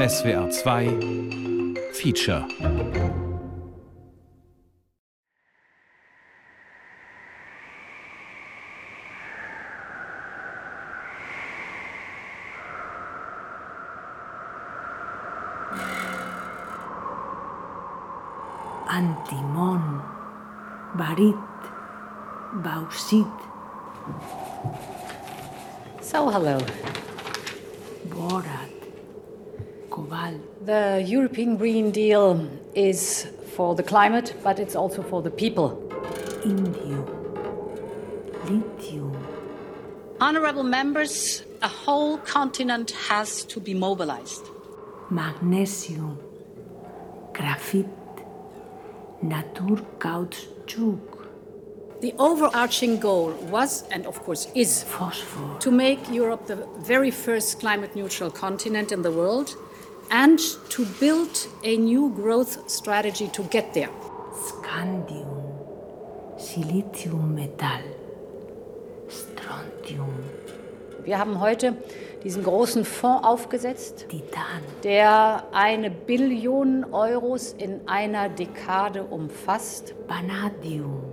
SWR 2 Feature Antimon, Barit, Bauxit. So, hello. Borat, Cobalt. The European Green Deal is for the climate, but it's also for the people. Indium, Lithium, Honorable members, a whole continent has to be mobilized. Magnesium, Graphit, Naturkautschuk, The overarching goal was, and of course is, Phosphor, to make Europe the very first climate neutral continent in the world and to build a new growth strategy to get there. Scandium, Silicium Metall, Strontium, Wir haben heute diesen großen Fonds aufgesetzt, Titan, der eine Billion Euros in einer Dekade umfasst. Vanadium,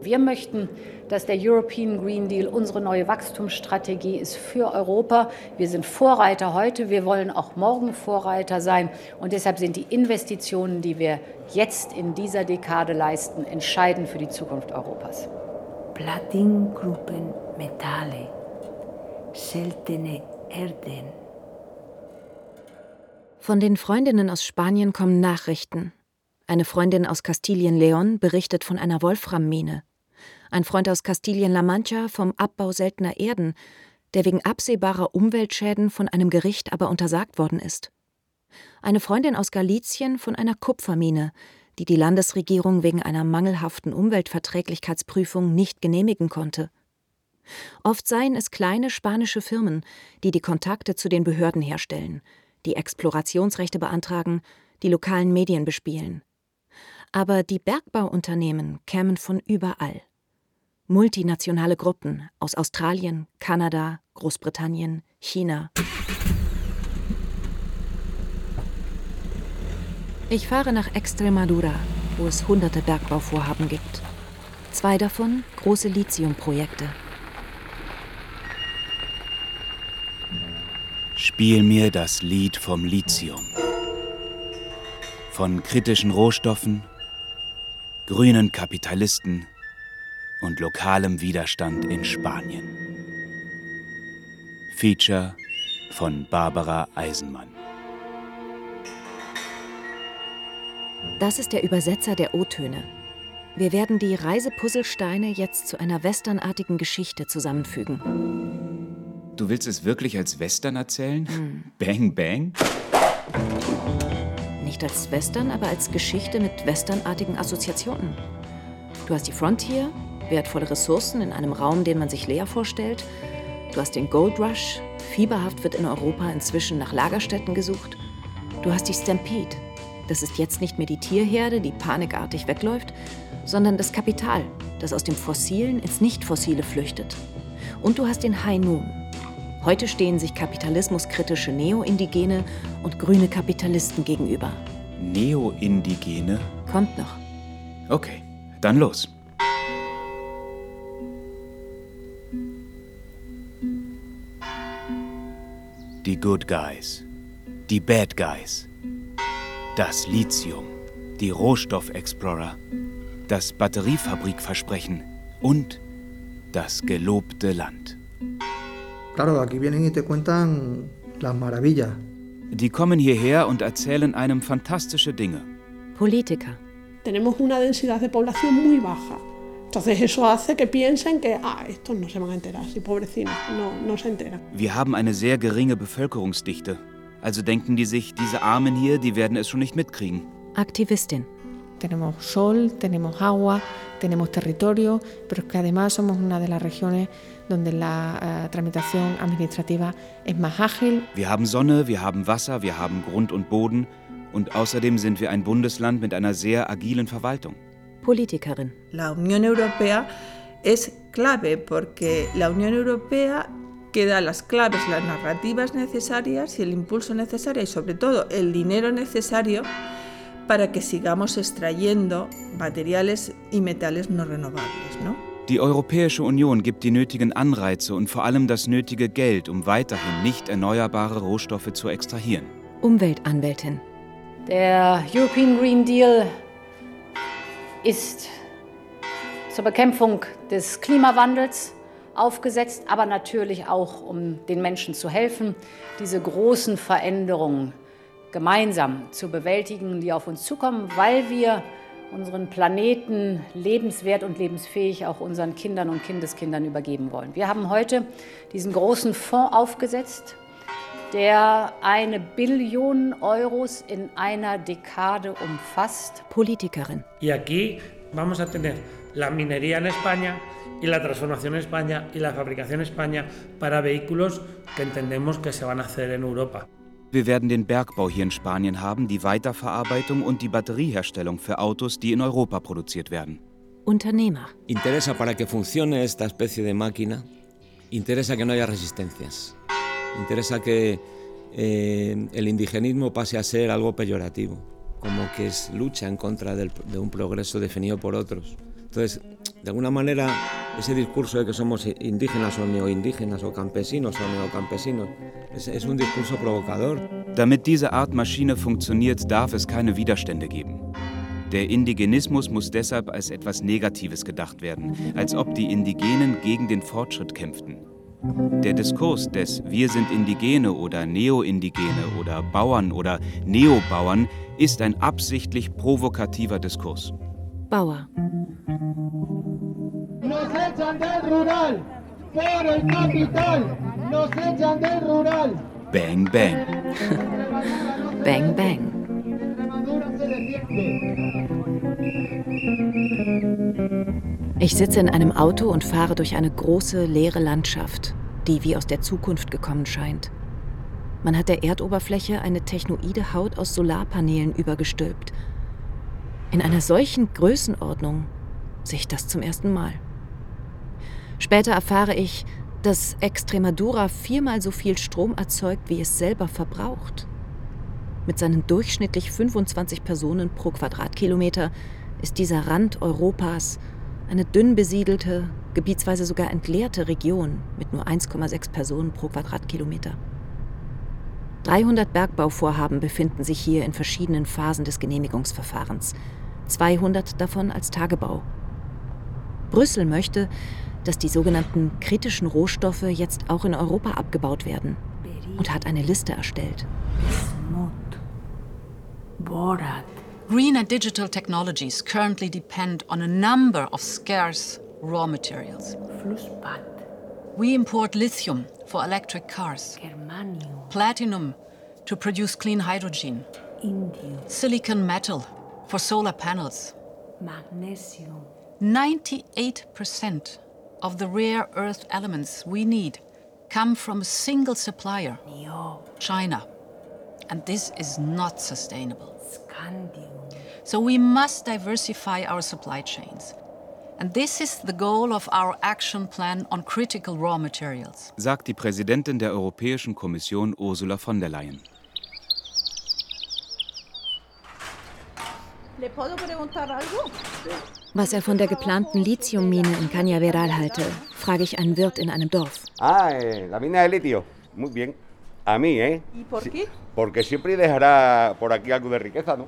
Wir möchten, dass der European Green Deal unsere neue Wachstumsstrategie ist für Europa. Wir sind Vorreiter heute, wir wollen auch morgen Vorreiter sein. Und deshalb sind die Investitionen, die wir jetzt in dieser Dekade leisten, entscheidend für die Zukunft Europas. Platingruppen Metalle, seltene Erden, Von den Freundinnen aus Spanien kommen Nachrichten. Eine Freundin aus Kastilien-Leon berichtet von einer Wolframmine. Ein Freund aus Kastilien-La Mancha vom Abbau seltener Erden, der wegen absehbarer Umweltschäden von einem Gericht aber untersagt worden ist. Eine Freundin aus Galizien von einer Kupfermine, die die Landesregierung wegen einer mangelhaften Umweltverträglichkeitsprüfung nicht genehmigen konnte. Oft seien es kleine spanische Firmen, die die Kontakte zu den Behörden herstellen, die Explorationsrechte beantragen, die lokalen Medien bespielen. Aber die Bergbauunternehmen kämen von überall. Multinationale Gruppen aus Australien, Kanada, Großbritannien, China. Ich fahre nach Extremadura, wo es hunderte Bergbauvorhaben gibt. Zwei davon große Lithiumprojekte. Spiel mir das Lied vom Lithium. Von kritischen Rohstoffen, grünen Kapitalisten und lokalem Widerstand in Spanien. Feature von Barbara Eisenmann. Das ist der Übersetzer der O-Töne. Wir werden die Reisepuzzlesteine jetzt zu einer westernartigen Geschichte zusammenfügen. Du willst es wirklich als Western erzählen? Bang Bang? Nicht als Western, aber als Geschichte mit westernartigen Assoziationen. Du hast die Frontier, wertvolle Ressourcen in einem Raum, den man sich leer vorstellt. Du hast den Gold Rush, fieberhaft wird in Europa inzwischen nach Lagerstätten gesucht. Du hast die Stampede. Das ist jetzt nicht mehr die Tierherde, die panikartig wegläuft, sondern das Kapital, das aus dem Fossilen ins Nicht-Fossile flüchtet. Und du hast den High Noon. Heute stehen sich kapitalismuskritische Neo-Indigene und grüne Kapitalisten gegenüber. Neo-Indigene? Kommt noch. Okay, dann los. Die Good Guys, die Bad Guys, das Lithium, die Rohstoffexplorer, das Batteriefabrikversprechen und das gelobte Land. Claro, aquí vienen y te cuentan las maravillas. Die kommen hierher und erzählen einem fantastische Dinge. Politiker. tenemos una densidad de población muy baja. Entonces eso hace que piensen que, ah, estos no se van a enterar, si pobrecinos, no, no se enteran. Wir haben eine sehr geringe Bevölkerungsdichte. Also denken die sich, diese Armen hier, die werden es schon nicht mitkriegen. Aktivistin. Tenemos sol, tenemos agua, tenemos territorio, pero es que además somos una de las regiones donde la eh, tramitación administrativa es más ágil. Wir haben Sonne, wir haben Wasser, wir haben Grund und Boden und außerdem sind wir ein Bundesland mit einer sehr agilen Verwaltung. Politikerin. La Unión Europea es clave porque la Unión Europea que da las claves, las narrativas necesarias y el impulso necesario y sobre todo el dinero necesario para que sigamos extrayendo materiales y metales no renovables. ¿no? Die Europäische Union gibt die nötigen Anreize und vor allem das nötige Geld, um weiterhin nicht erneuerbare Rohstoffe zu extrahieren. Umweltanwältin. Der European Green Deal ist zur Bekämpfung des Klimawandels aufgesetzt, aber natürlich auch, um den Menschen zu helfen, diese großen Veränderungen gemeinsam zu bewältigen, die auf uns zukommen, weil wir unseren Planeten lebenswert und lebensfähig auch unseren Kindern und Kindeskindern übergeben wollen. Wir haben heute diesen großen Fonds aufgesetzt, der eine Billion Euros in einer Dekade umfasst. Politikerin. Y aquí vamos a tener la minería en España y la transformación en España y la fabricación en España para vehículos que entendemos que se van a hacer en Europa. Wir werden den Bergbau hier in Spanien haben, die Weiterverarbeitung und die Batterieherstellung für Autos, die in Europa produziert werden. Unternehmer. Interesa para que funcione esta especie de máquina, interesa que no haya resistencias. Interesa que eh, el indigenismo pase a ser algo peyorativo, como que es lucha en contra del, de un progreso definido por otros. Entonces, de alguna manera, ese discurso de que somos indígenas o neoindígenas o campesinos o neocampesinos es, es un discurso provocador. Damit diese Art Maschine funktioniert, darf es keine Widerstände geben. Der Indigenismus muss deshalb als etwas Negatives gedacht werden, als ob die Indigenen gegen den Fortschritt kämpften. Der Diskurs des Wir sind Indigene oder Neoindigene oder Bauern oder Neobauern ist ein absichtlich provokativer Diskurs. Bauer. Nos echan del rural por el capital. Nos echan del rural. Bang, bang. bang, bang. Ich sitze in einem Auto und fahre durch eine große, leere Landschaft, die wie aus der Zukunft gekommen scheint. Man hat der Erdoberfläche eine technoide Haut aus Solarpanelen übergestülpt. In einer solchen Größenordnung sehe ich das zum ersten Mal. Später erfahre ich, dass Extremadura viermal so viel Strom erzeugt, wie es selber verbraucht. Mit seinen durchschnittlich 25 Personen pro Quadratkilometer ist dieser Rand Europas eine dünn besiedelte, gebietsweise sogar entleerte Region mit nur 1,6 Personen pro Quadratkilometer. 300 Bergbauvorhaben befinden sich hier in verschiedenen Phasen des Genehmigungsverfahrens, 200 davon als Tagebau. Brüssel möchte, dass die sogenannten kritischen Rohstoffe jetzt auch in Europa abgebaut werden und hat eine Liste erstellt. Borat, Green and digital technologies currently depend on a number of scarce raw materials. We import lithium for electric cars, Germanium, platinum to produce clean hydrogen, Indium, silicon metal for solar panels. Magnesium, 98% of the rare earth elements we need come from a single supplier, China. And this is not sustainable. Scandium, So we must diversify our supply chains. Sagt die Präsidentin der Europäischen Kommission Ursula von der Leyen. Was er von der geplanten Lithiummine in Cañaveral halte, frage ich einen Wirt in einem Dorf. Ah, eh, la mina de litio. Muy bien. A mí, ¿eh? ¿Y por qué? Porque siempre dejará por aquí algo de riqueza, ¿no?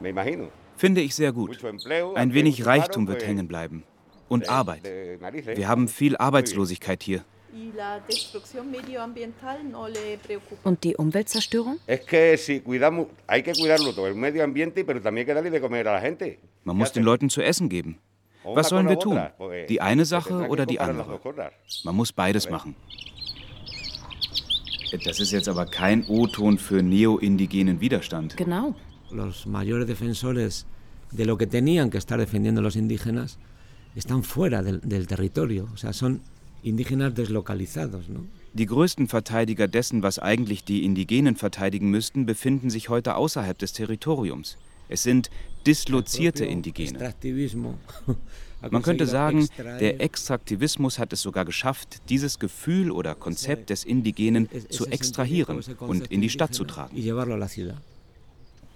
Me imagino. Finde ich sehr gut. Ein wenig Reichtum wird hängen bleiben. Und Arbeit. Wir haben viel Arbeitslosigkeit hier. Und die Umweltzerstörung? Man muss den Leuten zu essen geben. Was sollen wir tun? Die eine Sache oder die andere? Man muss beides machen. Das ist jetzt aber kein O-Ton für neoindigenen Widerstand. Genau. Los mayores defensores de lo que tenían que estar defendiendo los indígenas están fuera del, del territorio, o sea, son indígenas deslocalizados, ¿no? Die größten Verteidiger dessen, was eigentlich die Indigenen verteidigen müssten, befinden sich heute außerhalb des Territoriums. Es sind dislozierte Indigene. Man könnte sagen, der Extraktivismus hat es sogar geschafft, dieses Gefühl oder Konzept des Indigenen zu extrahieren und in die Stadt zu tragen.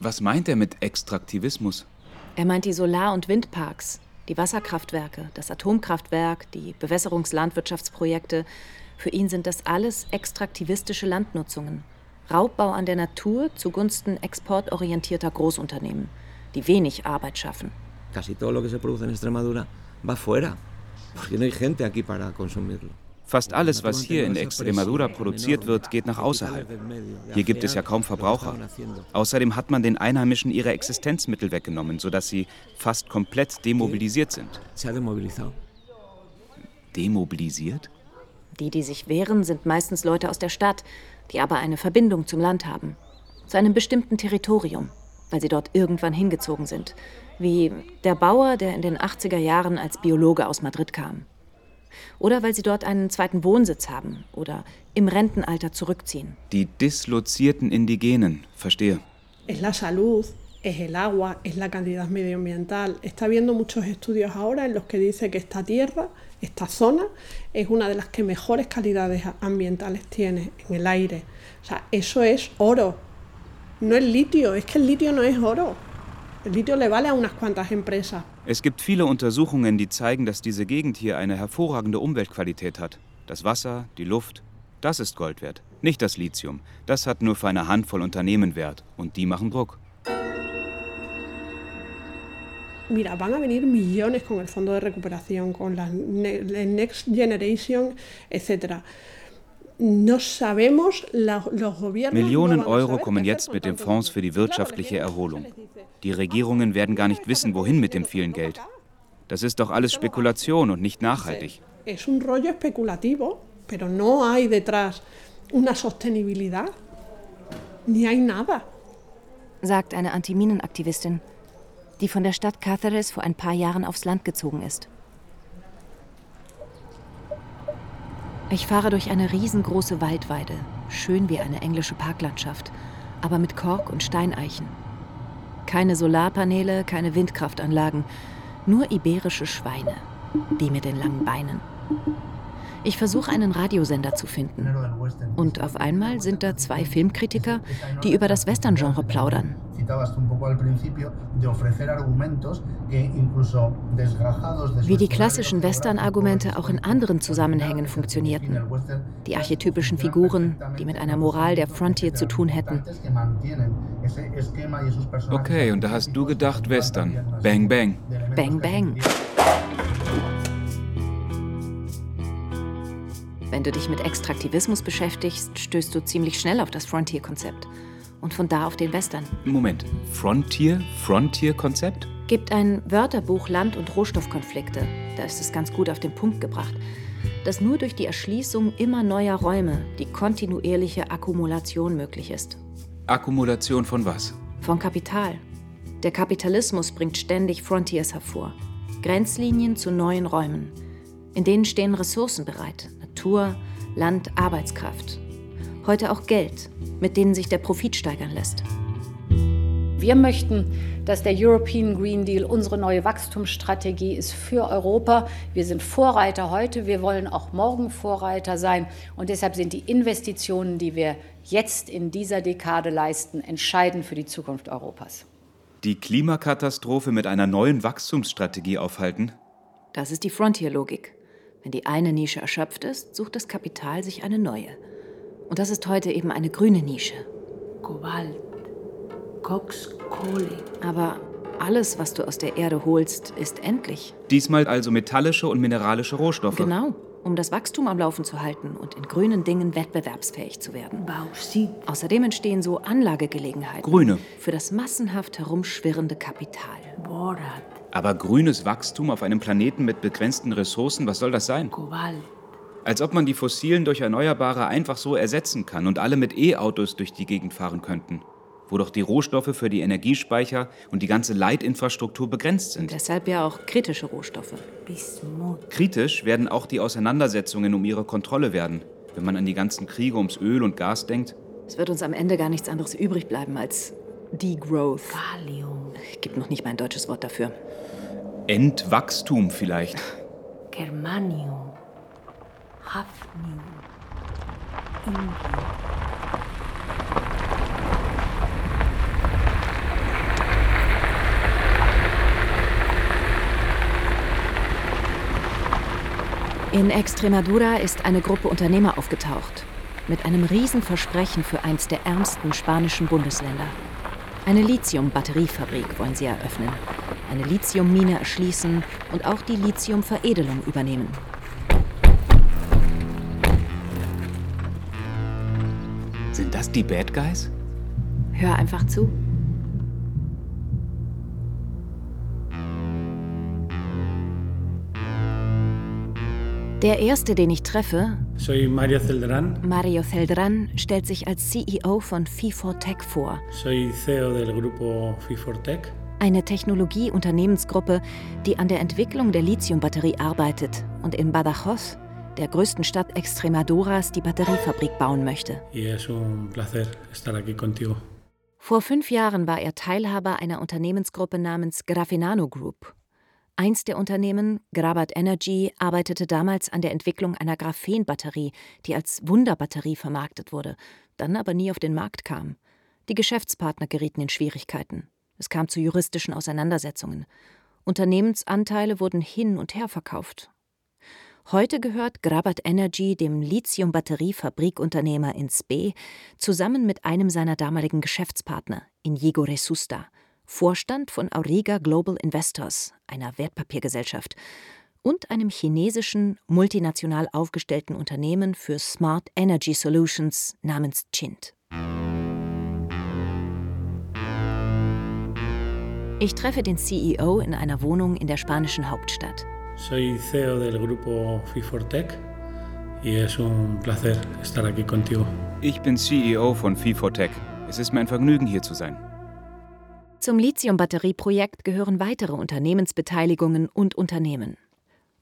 Was meint er mit Extraktivismus? Er meint die Solar- und Windparks, die Wasserkraftwerke, das Atomkraftwerk, die Bewässerungslandwirtschaftsprojekte. Für ihn sind das alles extraktivistische Landnutzungen. Raubbau an der Natur zugunsten exportorientierter Großunternehmen, die wenig Arbeit schaffen. Casi todo lo que se produce en Extremadura va fuera, porque no hay gente aquí para consumirlo. Fast alles, was hier in Extremadura produziert wird, geht nach außerhalb. Hier gibt es ja kaum Verbraucher. Außerdem hat man den Einheimischen ihre Existenzmittel weggenommen, sodass sie fast komplett demobilisiert sind. Demobilisiert? Die, die sich wehren, sind meistens Leute aus der Stadt, die aber eine Verbindung zum Land haben, zu einem bestimmten Territorium, weil sie dort irgendwann hingezogen sind, wie der Bauer, der in den 80er Jahren als Biologe aus Madrid kam. Oder weil sie dort einen zweiten Wohnsitz haben oder im Rentenalter zurückziehen. Die dislozierten Indigenen, verstehe. Es la salud, es el agua, es la calidad medioambiental. Está habiendo muchos estudios ahora en los que dice que esta tierra, esta zona, es una de las que mejores calidades ambientales tiene en el aire. O sea, eso es oro. No es litio, es que el litio no es oro. El litio le vale a unas cuantas empresas. Es gibt viele Untersuchungen, die zeigen, dass diese Gegend hier eine hervorragende Umweltqualität hat. Das Wasser, die Luft, das ist Gold wert. Nicht das Lithium. Das hat nur für eine Handvoll Unternehmen Wert. Und die machen Druck. Mira, van a venir millones con el fondo de recuperación, con la Next Generation, etc. Millionen Euro kommen jetzt mit dem Fonds für die wirtschaftliche Erholung. Die Regierungen werden gar nicht wissen, wohin mit dem vielen Geld. Das ist doch alles Spekulation und nicht nachhaltig. Es un rollo especulativo, pero no hay detrás una sostenibilidad, ni hay nada. Sagt eine Antiminenaktivistin, die von der Stadt Cáceres vor ein paar Jahren aufs Land gezogen ist. Ich fahre durch eine riesengroße Waldweide, schön wie eine englische Parklandschaft, aber mit Kork und Steineichen. Keine Solarpaneele, keine Windkraftanlagen, nur iberische Schweine, die mit den langen Beinen. Ich versuche einen Radiosender zu finden. Und auf einmal sind da zwei Filmkritiker, die über das Western-Genre plaudern. Wie die klassischen Western-Argumente auch in anderen Zusammenhängen funktionierten. Die archetypischen Figuren, die mit einer Moral der Frontier zu tun hätten. Okay, und da hast du gedacht Western. Bang, bang. Bang, bang. Wenn du dich mit Extraktivismus beschäftigst, stößt du ziemlich schnell auf das Frontier-Konzept. Und von da auf den Western. Moment, Frontier? Frontier-Konzept? Gibt ein Wörterbuch Land- und Rohstoffkonflikte. Da ist es ganz gut auf den Punkt gebracht. Dass nur durch die Erschließung immer neuer Räume die kontinuierliche Akkumulation möglich ist. Akkumulation von was? Von Kapital. Der Kapitalismus bringt ständig Frontiers hervor. Grenzlinien zu neuen Räumen. In denen stehen Ressourcen bereit, Natur, Land, Arbeitskraft. Heute auch Geld, mit denen sich der Profit steigern lässt. Wir möchten, dass der European Green Deal unsere neue Wachstumsstrategie ist für Europa. Wir sind Vorreiter heute, wir wollen auch morgen Vorreiter sein. Und deshalb sind die Investitionen, die wir jetzt in dieser Dekade leisten, entscheidend für die Zukunft Europas. Die Klimakatastrophe mit einer neuen Wachstumsstrategie aufhalten? Das ist die Frontier-Logik. Wenn die eine Nische erschöpft ist, sucht das Kapital sich eine neue. Und das ist heute eben eine grüne Nische. Kobalt, Cox, Kohle. Aber alles, was du aus der Erde holst, ist endlich. Diesmal also metallische und mineralische Rohstoffe. Genau, um das Wachstum am Laufen zu halten und in grünen Dingen wettbewerbsfähig zu werden. Bauxit. Außerdem entstehen so Anlagegelegenheiten. Grüne. Für das massenhaft herumschwirrende Kapital. Borat. Aber grünes Wachstum auf einem Planeten mit begrenzten Ressourcen, was soll das sein? Kobalt. Als ob man die fossilen durch Erneuerbare einfach so ersetzen kann und alle mit E-Autos durch die Gegend fahren könnten. Wo doch die Rohstoffe für die Energiespeicher und die ganze Leitinfrastruktur begrenzt sind. Und deshalb ja auch kritische Rohstoffe. Bismut. Kritisch werden auch die Auseinandersetzungen um ihre Kontrolle werden, wenn man an die ganzen Kriege ums Öl und Gas denkt. Es wird uns am Ende gar nichts anderes übrig bleiben als Degrowth. Kalium. Gibt noch nicht mal ein deutsches Wort dafür. Entwachstum vielleicht. Germanium, Hafnium, Indium. In Extremadura ist eine Gruppe Unternehmer aufgetaucht. Mit einem Riesenversprechen für eins der ärmsten spanischen Bundesländer. Eine Lithium-Batteriefabrik wollen sie eröffnen. Eine Lithiummine erschließen und auch die Lithiumveredelung übernehmen. Sind das die Bad Guys? Hör einfach zu. Der erste, den ich treffe, Soy Mario Celdrán, Mario Celdran, stellt sich als CEO von Fee4Tech vor. soy CEO del grupo Fifortec. Eine Technologie-Unternehmensgruppe, die an der Entwicklung der Lithiumbatterie arbeitet und in Badajoz, der größten Stadt Extremaduras, die Batteriefabrik bauen möchte. Vor fünf Jahren war er Teilhaber einer Unternehmensgruppe namens Grafenano Group. Eins der Unternehmen, Grabat Energy, arbeitete damals an der Entwicklung einer Graphenbatterie, die als Wunderbatterie vermarktet wurde, dann aber nie auf den Markt kam. Die Geschäftspartner gerieten in Schwierigkeiten. Es kam zu juristischen Auseinandersetzungen. Unternehmensanteile wurden hin und her verkauft. Heute gehört Grabat Energy dem Lithium-Batterie-Fabrikunternehmer in Spe zusammen mit einem seiner damaligen Geschäftspartner, Inigo Resusta, Vorstand von Auriga Global Investors, einer Wertpapiergesellschaft, und einem chinesischen, multinational aufgestellten Unternehmen für Smart Energy Solutions namens Chint. Ich treffe den CEO in einer Wohnung in der spanischen Hauptstadt. Soy CEO del grupo Fifortec y es un placer estar aquí contigo. Ich bin CEO von Fee4Tech. Es ist mir ein Vergnügen, hier zu sein. Zum Lithium-Batterie-Projekt gehören weitere Unternehmensbeteiligungen und Unternehmen.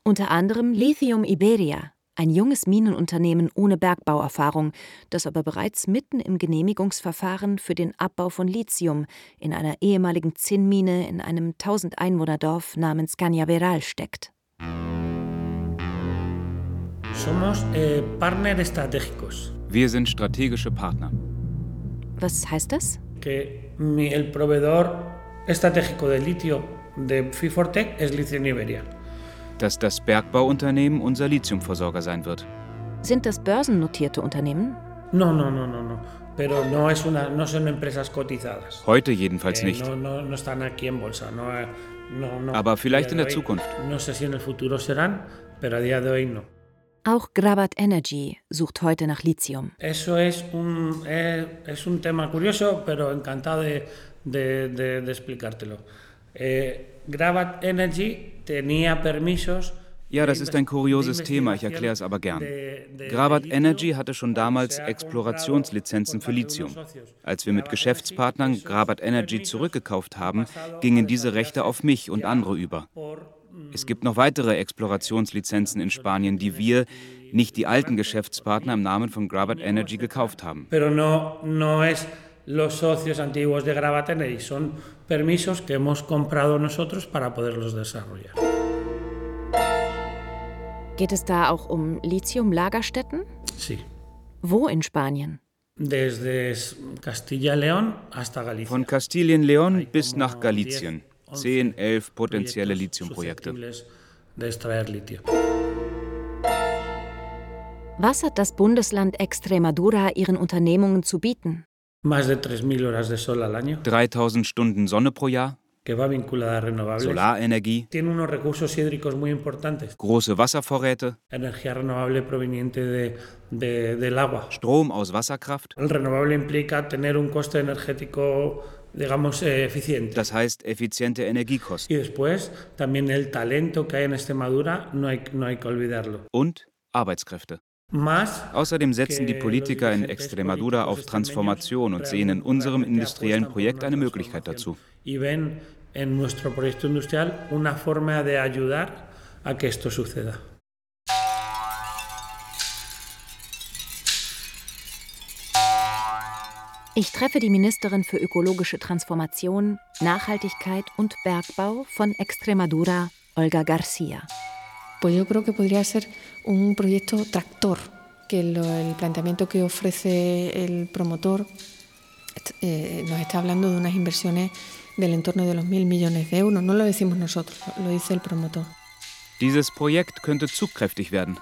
Unter anderem Lithium Iberia, ein junges Minenunternehmen ohne Bergbauerfahrung, das aber bereits mitten im Genehmigungsverfahren für den Abbau von Lithium in einer ehemaligen Zinnmine in einem 1000 Einwohnerdorf namens Cañaveral steckt. Eh. Wir sind strategische Partner. Was heißt das? Que mi- el proveedor estratégico de litio de Fifortec es Lithium Iberia. Dass das Bergbauunternehmen unser Lithiumversorger sein wird. Sind das börsennotierte Unternehmen? No, no, no, no, no. Pero no, es una, no son empresas cotizadas. Heute jedenfalls Eh, nicht. No, no, no están aquí en bolsa. No, eh, no, no. Aber vielleicht A in der Zukunft. No sé si en el futuro serán, pero a día de hoy no. Auch Grabat Energy sucht heute nach Lithium. Eso es un, eh, es un tema curioso, pero encantado de, de- de- de explicártelo. Eh, Gravat Energy tenía permisos. Ja, das ist ein kurioses Thema, ich erkläre es aber gern. Grabat Energy hatte schon damals Explorationslizenzen für Lithium. Als wir mit Geschäftspartnern Grabat Energy zurückgekauft haben, gingen diese Rechte auf mich und andere über. Es gibt noch weitere Explorationslizenzen in Spanien, die wir, nicht die alten Geschäftspartner im Namen von Grabat Energy gekauft haben. Pero no, no es los socios antiguos de Gravat Energy, son permisos que hemos comprado nosotros para poderlos desarrollar. Geht es da auch um Lithium-Lagerstätten? Sí. Wo in Spanien? Desde Castilla y León hasta Galicia. Von Kastilien-Leon bis nach Galizien. 10, 11 potenzielle Lithiumprojekte. Was hat das Bundesland Extremadura ihren Unternehmungen zu bieten? Más de 3.000 horas de sol al año, 3000 Stunden Sonne pro Jahr, que va vinculada a renovables. Solarenergie, Tiene unos recursos hídricos muy importantes. große Wasservorräte, Energía renovable proveniente de- de- del agua. Strom aus Wasserkraft. El renovable implica tener un coste energético, digamos, eh, eficiente. Das heißt effiziente Energiekosten. Y después, también el talento que hay en Extremadura, no hay, no hay que olvidarlo. Und Arbeitskräfte. Außerdem setzen die Politiker in Extremadura auf Transformation und sehen in unserem industriellen Projekt eine Möglichkeit dazu. Ich treffe die Ministerin für ökologische Transformation, Nachhaltigkeit und Bergbau von Extremadura, Olga García. Pues yo creo que podría ser un proyecto tractor, que lo, el planteamiento que ofrece el promotor eh, nos está hablando de unas inversiones del entorno de los mil millones de euros. No lo decimos nosotros, lo dice el promotor. Dieses Projekt könnte zugkräftig werden.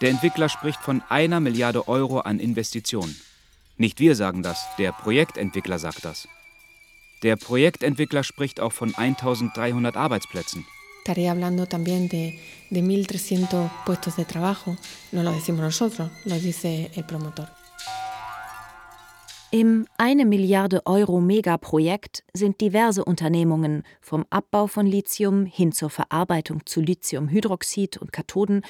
Der Entwickler spricht von einer Milliarde Euro an Investitionen. Nicht wir sagen das, der Projektentwickler sagt das. Der Projektentwickler spricht auch von 1300 Arbeitsplätzen. Estaría hablando también de, de 1.300 puestos de trabajo. No lo decimos nosotros, lo dice el promotor. Im eine Milliarde Euro Megaprojekt sind diverse Unternehmungen vom Abbau von Lithium hin zur Verarbeitung zu Lithiumhydroxid und Kathoden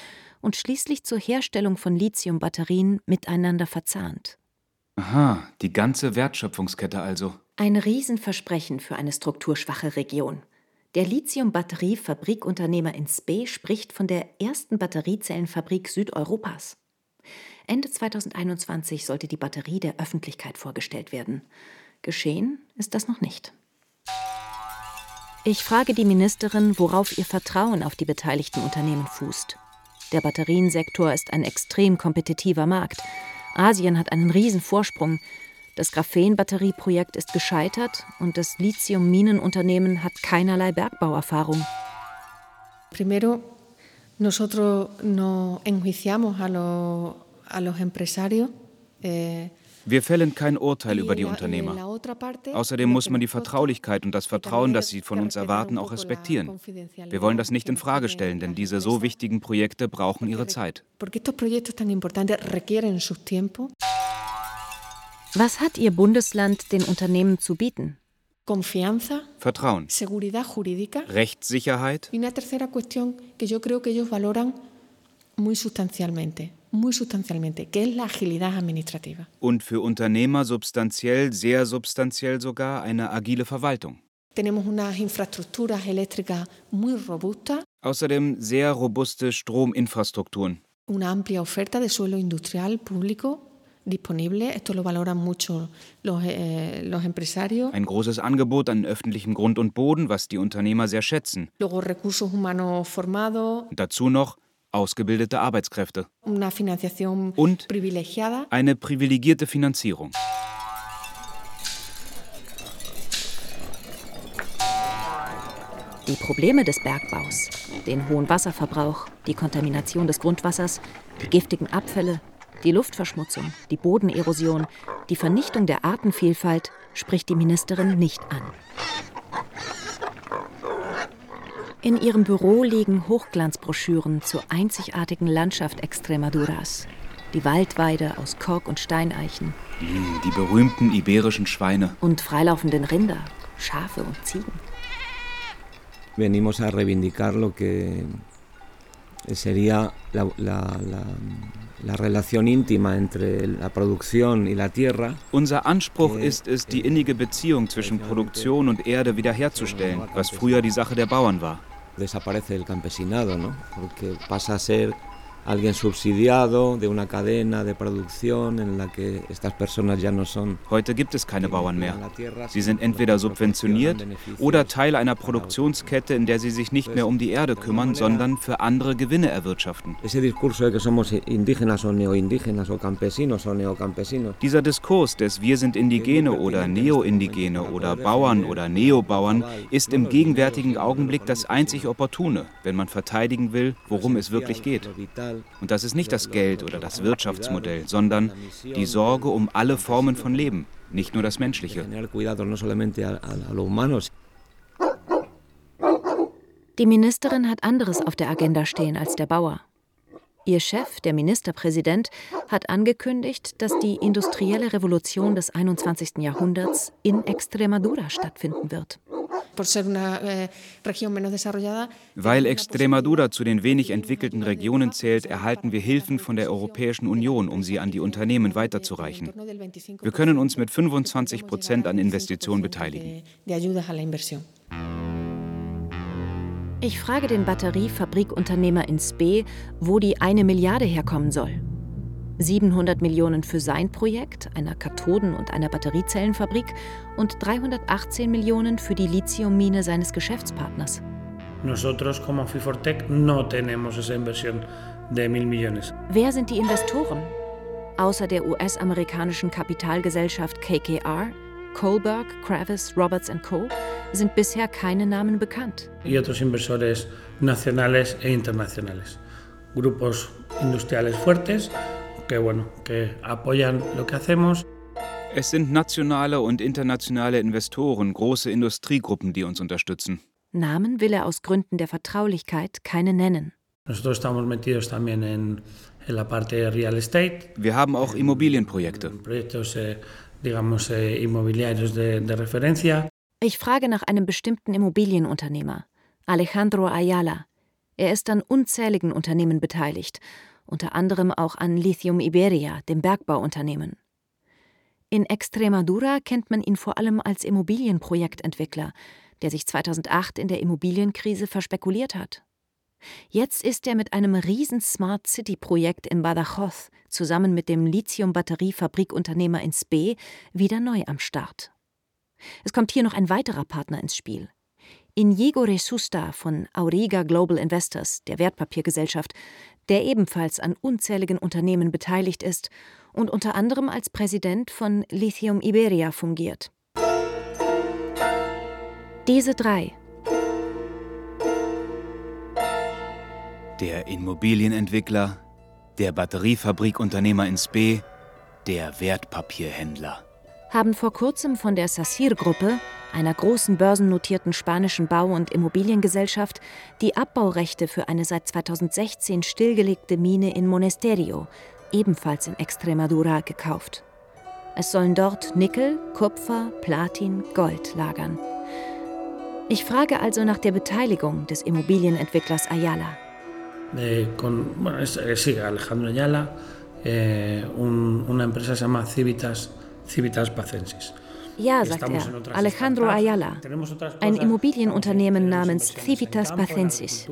und schließlich zur Herstellung von Lithiumbatterien miteinander verzahnt. Aha, die ganze Wertschöpfungskette also. Ein Riesenversprechen für eine strukturschwache Region. Der Lithium-Batterie-Fabrikunternehmer in Spee spricht von der ersten Batteriezellenfabrik Südeuropas. Ende 2021 sollte die Batterie der Öffentlichkeit vorgestellt werden. Geschehen ist das noch nicht. Ich frage die Ministerin, worauf ihr Vertrauen auf die beteiligten Unternehmen fußt. Der Batteriensektor ist ein extrem kompetitiver Markt. Asien hat einen riesen Vorsprung. Das Graphenbatterieprojekt ist gescheitert und das Lithium-Minenunternehmen hat keinerlei Bergbauerfahrung. Primero, nosotros no enjuiciamos a los a los empresarios. Eh, wir fällen kein Urteil über die Unternehmer. Außerdem muss man die Vertraulichkeit und das Vertrauen, das sie von uns erwarten, auch respektieren. Wir wollen das nicht in Frage stellen, denn diese so wichtigen Projekte brauchen ihre Zeit. Was hat Ihr Bundesland den Unternehmen zu bieten? Vertrauen, Rechtssicherheit y una tercera cuestión que yo creo que ellos valoran muy sustancialmente muy sustancialmente, que es la agilidad administrativa. Und für Unternehmer substanziell, sehr substanziell sogar eine agile Verwaltung. Tenemos unas infraestructuras eléctricas muy robustas. Außerdem sehr robuste Strominfrastrukturen. Una amplia oferta de suelo industrial público disponible. Esto lo valoran mucho los, eh, los empresarios. Ein großes Angebot an öffentlichem Grund und Boden, was die Unternehmer sehr schätzen. Luego recursos humanos formados. Dazu noch ausgebildete Arbeitskräfte und eine privilegierte Finanzierung. Die Probleme des Bergbaus, den hohen Wasserverbrauch, die Kontamination des Grundwassers, die giftigen Abfälle, die Luftverschmutzung, die Bodenerosion, die Vernichtung der Artenvielfalt spricht die Ministerin nicht an. In ihrem Büro liegen Hochglanzbroschüren zur einzigartigen Landschaft Extremaduras. Die Waldweide aus Kork und Steineichen. Hm, die berühmten iberischen Schweine. Und freilaufenden Rinder, Schafe und Ziegen. Venimos a reivindicar lo que sería la, la, la, la relación íntima entre la producción y la tierra. Unser Anspruch ist es, die innige Beziehung zwischen Produktion und Erde wiederherzustellen, was früher die Sache der Bauern war. desaparece el campesinado, ¿no? porque pasa a ser alguien subsidiado de una cadena de producción en la que estas personas ya no son. Heute gibt es keine Bauern mehr. Sie sind entweder subventioniert oder Teil einer Produktionskette, in der sie sich nicht mehr um die Erde kümmern, sondern für andere Gewinne erwirtschaften. Ese discurso de que somos indígenas o neoindígenas o campesinos o neocampesinos. Dieser Diskurs des wir sind Indigene oder Neoindigene oder Bauern oder Neobauern ist im gegenwärtigen Augenblick das einzig opportune, wenn man verteidigen will, worum es wirklich geht. Und das ist nicht das Geld oder das Wirtschaftsmodell, sondern die Sorge um alle Formen von Leben, nicht nur das menschliche. Die Ministerin hat anderes auf der Agenda stehen als der Bauer. Ihr Chef, der Ministerpräsident, hat angekündigt, dass die industrielle Revolution des 21. Jahrhunderts in Extremadura stattfinden wird. Eh, Weil Extremadura zu den wenig entwickelten Regionen zählt, erhalten wir Hilfen von der Europäischen Union, um sie an die Unternehmen weiterzureichen. Wir können uns mit 25 Prozent an Investitionen beteiligen. Ich frage den Batteriefabrikunternehmer in Spee, wo die eine Milliarde herkommen soll. 700 Millionen für sein Projekt, einer Kathoden- und einer Batteriezellenfabrik, und 318 Millionen für die Lithiummine seines Geschäftspartners. Nosotros como Fifortec no tenemos esa inversión de mil millones. Wer sind die Investoren? Außer der US-amerikanischen Kapitalgesellschaft KKR, Kohlberg, Kravis, Roberts Co. sind bisher keine Namen bekannt. Y otros inversores nacionales e internacionales. Grupos industriales fuertes que, bueno, que apoyan lo que hacemos. Es sind nationale und internationale Investoren, große Industriegruppen, die uns unterstützen. Namen will er aus Gründen der Vertraulichkeit keine nennen. Wir haben auch Immobilienprojekte. Eh, eh. Ich frage nach einem bestimmten Immobilienunternehmer, Alejandro Ayala. Er ist an unzähligen Unternehmen beteiligt, unter anderem auch an Lithium Iberia, dem Bergbauunternehmen. In Extremadura kennt man ihn vor allem als Immobilienprojektentwickler, der sich 2008 in der Immobilienkrise verspekuliert hat. Jetzt ist er mit einem riesen Smart City Projekt in Badajoz zusammen mit dem Lithium-Batteriefabrikunternehmer in Spe wieder neu am Start. Es kommt hier noch ein weiterer Partner ins Spiel. Inigo Resusta von Auriga Global Investors, der Wertpapiergesellschaft, der ebenfalls an unzähligen Unternehmen beteiligt ist und unter anderem als Präsident von Lithium Iberia fungiert. Diese drei. Der Immobilienentwickler, der Batteriefabrikunternehmer in Spe, der Wertpapierhändler. Haben vor kurzem von der Sassir-Gruppe, einer großen börsennotierten spanischen Bau- und Immobiliengesellschaft, die Abbaurechte für eine seit 2016 stillgelegte Mine in Monesterio, ebenfalls in Extremadura, gekauft. Es sollen dort Nickel, Kupfer, Platin, Gold lagern. Ich frage also nach der Beteiligung des Immobilienentwicklers Ayala. Eh, es, sí, Alejandro Ayala, eh, un, una empresa se llama Civitas, Civitas Pacensis. Ja, sagt er, Alejandro Ayala, ein Immobilienunternehmen namens Civitas Pacensis.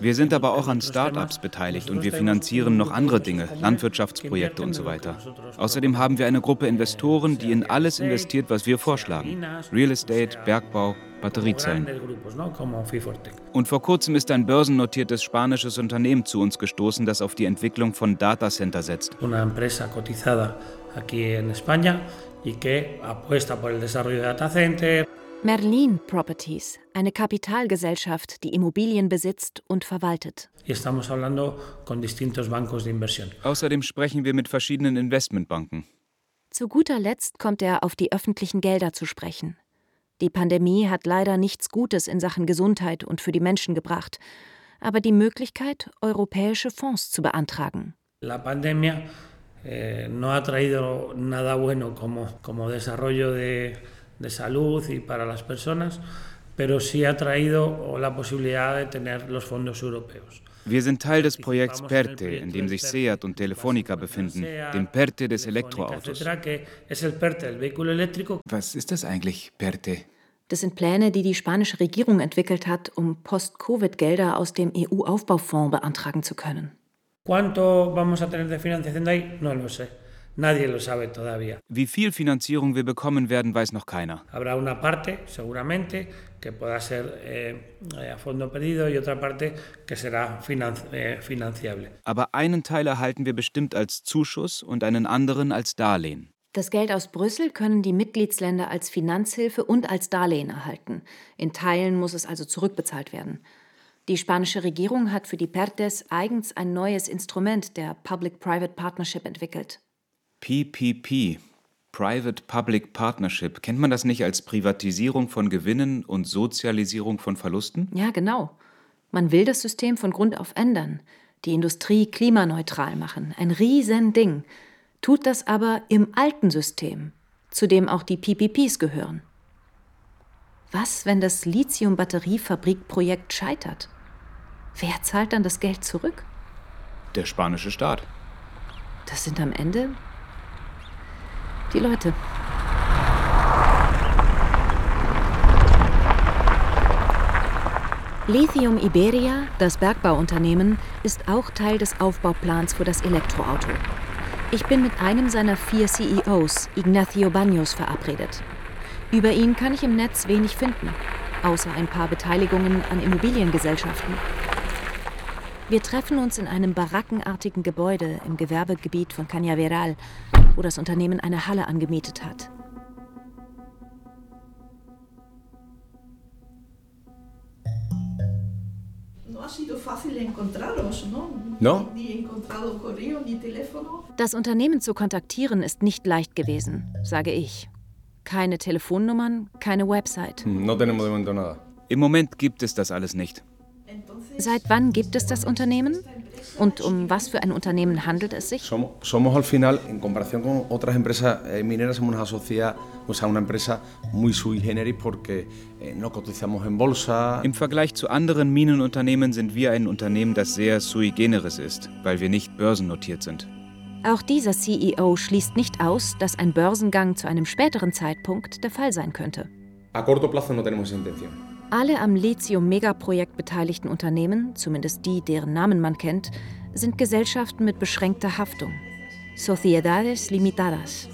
Wir sind aber auch an Start-ups beteiligt und wir finanzieren noch andere Dinge, Landwirtschaftsprojekte und so weiter. Außerdem haben wir eine Gruppe Investoren, die in alles investiert, was wir vorschlagen. Real Estate, Bergbau, Batteriezellen. Und vor kurzem ist ein börsennotiertes spanisches Unternehmen zu uns gestoßen, das auf die Entwicklung von Datacenter setzt. Aquí en España y que apuesta por el desarrollo de data center. Merlin Properties, eine Kapitalgesellschaft, die Immobilien besitzt und verwaltet. Außerdem sprechen wir mit verschiedenen Investmentbanken. Zu guter Letzt kommt er auf die öffentlichen Gelder zu sprechen. Die Pandemie hat leider nichts Gutes in Sachen Gesundheit und für die Menschen gebracht, aber die Möglichkeit, europäische Fonds zu beantragen. La pandemia eh, no ha traído nada bueno como, como desarrollo de, de salud y para las personas, pero sí ha traído la posibilidad de tener los fondos europeos. Wir sind Teil des Projekts PERTE, in dem sich SEAT und Telefonica befinden, dem PERTE des Elektroautos. Was ist das eigentlich, PERTE? Das sind Pläne, die die spanische Regierung entwickelt hat, um Post-Covid-Gelder aus dem EU-Aufbaufonds beantragen zu können. ¿Cuánto vamos a tener de financiación de ahí? No lo sé. Nadie lo sabe todavía. Wie viel Finanzierung wir bekommen werden, weiß noch keiner. Habrá una parte, seguramente, que pueda ser eh, a fondo perdido y otra parte que será financi eh, financiable. Aber einen Teil erhalten wir bestimmt als Zuschuss und einen anderen als Darlehen. Das Geld aus Brüssel können die Mitgliedsländer als Finanzhilfe und als Darlehen erhalten. In Teilen muss es also zurückbezahlt werden. Die spanische Regierung hat für die PERTES eigens ein neues Instrument der Public-Private Partnership entwickelt. PPP, Private-Public Partnership. Kennt man das nicht als Privatisierung von Gewinnen und Sozialisierung von Verlusten? Ja, genau. Man will das System von Grund auf ändern, die Industrie klimaneutral machen. Ein Riesending. Tut das aber im alten System, zu dem auch die PPPs gehören. Was, wenn das Lithium-Batteriefabrikprojekt scheitert? Wer zahlt dann das Geld zurück? Der spanische Staat. Das sind am Ende die Leute. Lithium Iberia, das Bergbauunternehmen, ist auch Teil des Aufbauplans für das Elektroauto. Ich bin mit einem seiner vier CEOs, Ignacio Baños, verabredet. Über ihn kann ich im Netz wenig finden, außer ein paar Beteiligungen an Immobiliengesellschaften. Wir treffen uns in einem barackenartigen Gebäude im Gewerbegebiet von Cañaveral, wo das Unternehmen eine Halle angemietet hat. No? Das Unternehmen zu kontaktieren ist nicht leicht gewesen, sage ich. Keine Telefonnummern, keine Website. No. Im Moment gibt es das alles nicht. Seit wann gibt es das Unternehmen? Und um was für ein Unternehmen handelt es sich? Somos, somos al final, en comparación con otras empresas eh, mineras, somos una sociedad, o sea, una empresa muy sui generis porque eh, no cotizamos en bolsa. Im Vergleich zu anderen Minenunternehmen sind wir ein Unternehmen, das sehr sui generis ist, weil wir nicht börsennotiert sind. Auch dieser CEO schließt nicht aus, dass ein Börsengang zu einem späteren Zeitpunkt der Fall sein könnte. A corto plazo no tenemos esa intención. Alle am Lithium-Megaprojekt beteiligten Unternehmen, zumindest die, deren Namen man kennt, sind Gesellschaften mit beschränkter Haftung. Sociedades Limitadas.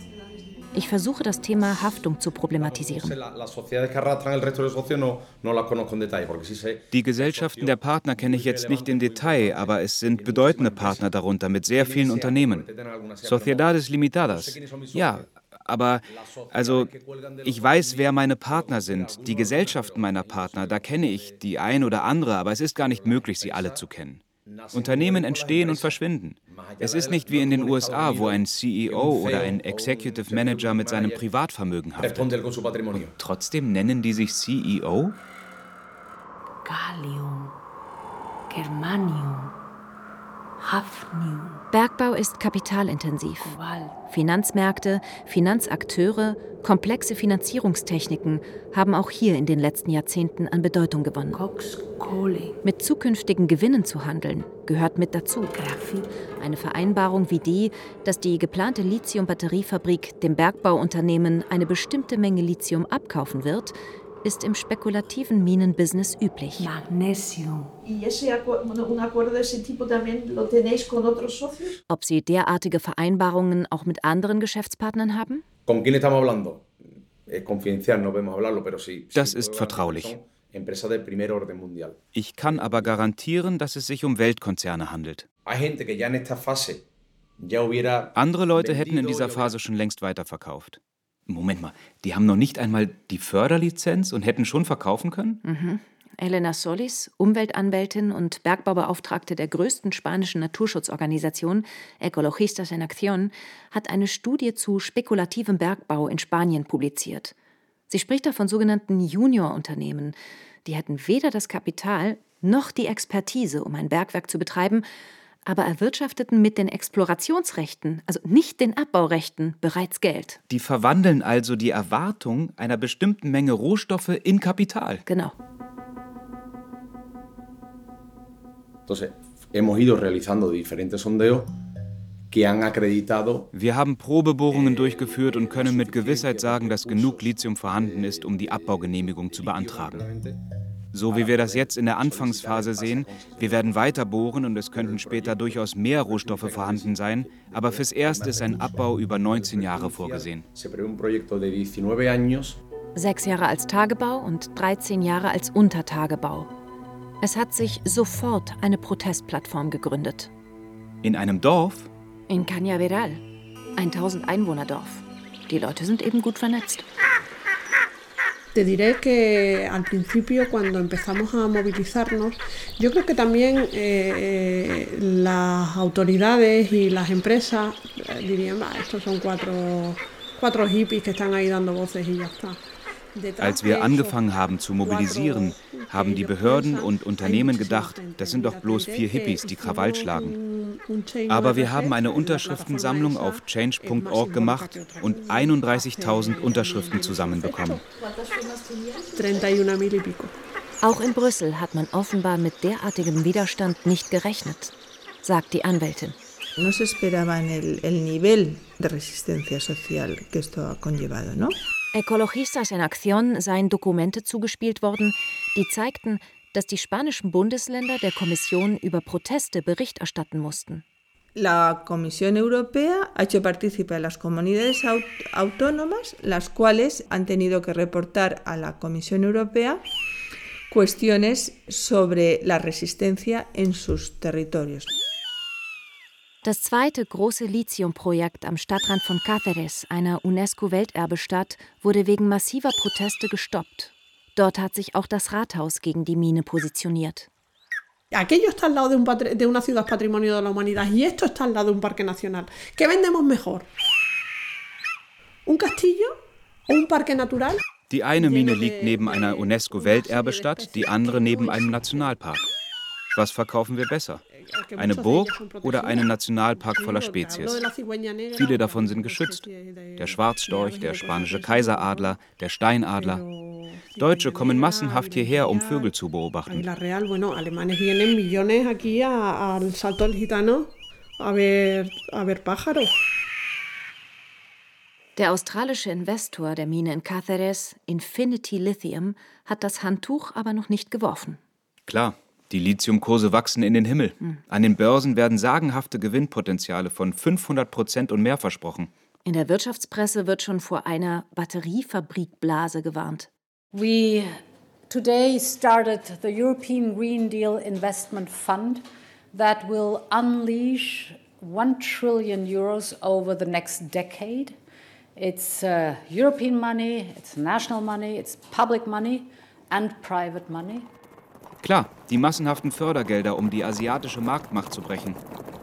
Ich versuche das Thema Haftung zu problematisieren. Die Gesellschaften der Partner kenne ich jetzt nicht im Detail, aber es sind bedeutende Partner darunter mit sehr vielen Unternehmen. Sociedades Limitadas. Ja, aber also ich weiß, wer meine Partner sind, die Gesellschaften meiner Partner, da kenne ich die ein oder andere, aber es ist gar nicht möglich, sie alle zu kennen. Unternehmen entstehen und verschwinden. Es ist nicht wie in den USA, wo ein CEO oder ein Executive Manager mit seinem Privatvermögen haftet. Und trotzdem nennen die sich CEO? Gallium, Germanium, Bergbau ist kapitalintensiv. Finanzmärkte, Finanzakteure, komplexe Finanzierungstechniken haben auch hier in den letzten Jahrzehnten an Bedeutung gewonnen. Mit zukünftigen Gewinnen zu handeln, gehört mit dazu. Eine Vereinbarung wie die, dass die geplante Lithium-Batteriefabrik dem Bergbauunternehmen eine bestimmte Menge Lithium abkaufen wird, ist im spekulativen Minenbusiness üblich. Magnesium, ¿Y ese acu- bueno, un acuerdo de ese tipo también lo tenéis con otros socios? Ob Sie derartige Vereinbarungen auch mit anderen Geschäftspartnern haben? Das ist vertraulich. Ich kann aber garantieren, dass es sich um Weltkonzerne handelt. Andere Leute hätten in dieser Phase schon längst weiterverkauft. Moment mal, die haben noch nicht einmal die Förderlizenz und hätten schon verkaufen können? Mhm. Elena Solis, Umweltanwältin und Bergbaubeauftragte der größten spanischen Naturschutzorganisation Ecologistas en Acción, hat eine Studie zu spekulativem Bergbau in Spanien publiziert. Sie spricht da von sogenannten Juniorunternehmen. Die hätten weder das Kapital noch die Expertise, um ein Bergwerk zu betreiben, aber erwirtschafteten mit den Explorationsrechten, also nicht den Abbaurechten, bereits Geld. Die verwandeln also die Erwartung einer bestimmten Menge Rohstoffe in Kapital. Genau. Entonces, hemos ido realizando diferentes sondeos que han acreditado Wir haben Probebohrungen durchgeführt und können mit Gewissheit sagen, dass genug Lithium vorhanden ist, um die Abbaugenehmigung zu beantragen. So wie wir das jetzt in der Anfangsphase sehen, wir werden weiter bohren und es könnten später durchaus mehr Rohstoffe vorhanden sein, aber fürs Erste ist ein Abbau über 19 Jahre vorgesehen. Se prevé un proyecto de 19 años Sechs Jahre als Tagebau und 13 Jahre als Untertagebau. Es hat sich sofort eine Protestplattform gegründet. In einem Dorf? In Cañaveral. 1000 Einwohnerdorf. Die Leute sind eben gut vernetzt. Te diré que al principio, cuando empezamos a movilizarnos, yo creo que también eh, eh, las autoridades y las empresas eh, dirían, "Bah, estos son cuatro, cuatro hippies que están ahí dando voces y ya está. Als wir angefangen haben zu mobilisieren, haben die Behörden und Unternehmen gedacht, das sind doch bloß vier Hippies, die Krawall schlagen. Aber wir haben eine Unterschriftensammlung auf change.org gemacht und 31.000 Unterschriften zusammenbekommen. 31.000 y pico. Auch in Brüssel hat man offenbar mit derartigem Widerstand nicht gerechnet, sagt die Anwältin. No se esperaban el, el nivel de resistencia social que esto ha conllevado, ¿no? Ecologistas en Acción seien Dokumente zugespielt worden, die zeigten, dass die spanischen Bundesländer der Kommission über Proteste Bericht erstatten mussten. La Comisión Europea ha hecho partícipe a las comunidades aut autónomas, las cuales han tenido que reportar a la Comisión Europea cuestiones sobre la resistencia en sus territorios. Das zweite große Lithiumprojekt am Stadtrand von Cáceres, einer UNESCO-Welterbestadt, wurde wegen massiver Proteste gestoppt. Dort hat sich auch das Rathaus gegen die Mine positioniert. Aquello está al lado de, un de, una ciudad patrimonio de la humanidad y esto está al lado de un parque nacional. ¿Qué vendemos mejor? ¿Un castillo o un parque natural? Die eine Mine liegt neben einer UNESCO-Welterbestadt, die andere neben einem Nationalpark. Was verkaufen wir besser? Eine Burg oder einen Nationalpark voller Spezies? Viele davon sind geschützt. Der Schwarzstorch, der spanische Kaiseradler, der Steinadler. Deutsche kommen massenhaft hierher, um Vögel zu beobachten. Der australische Investor der Mine in Cáceres, Infinity Lithium, hat das Handtuch aber noch nicht geworfen. Klar, die Lithiumkurse wachsen in den Himmel. An den Börsen werden sagenhafte Gewinnpotenziale von 500 Prozent und mehr versprochen. In der Wirtschaftspresse wird schon vor einer Batteriefabrikblase gewarnt. We today started the European Green Deal Investment Fund that will unleash 1 trillion euros over the next decade. It's uh, European money, it's national money, it's public money and private money. Klar, die massenhaften Fördergelder, um die asiatische Marktmacht zu brechen.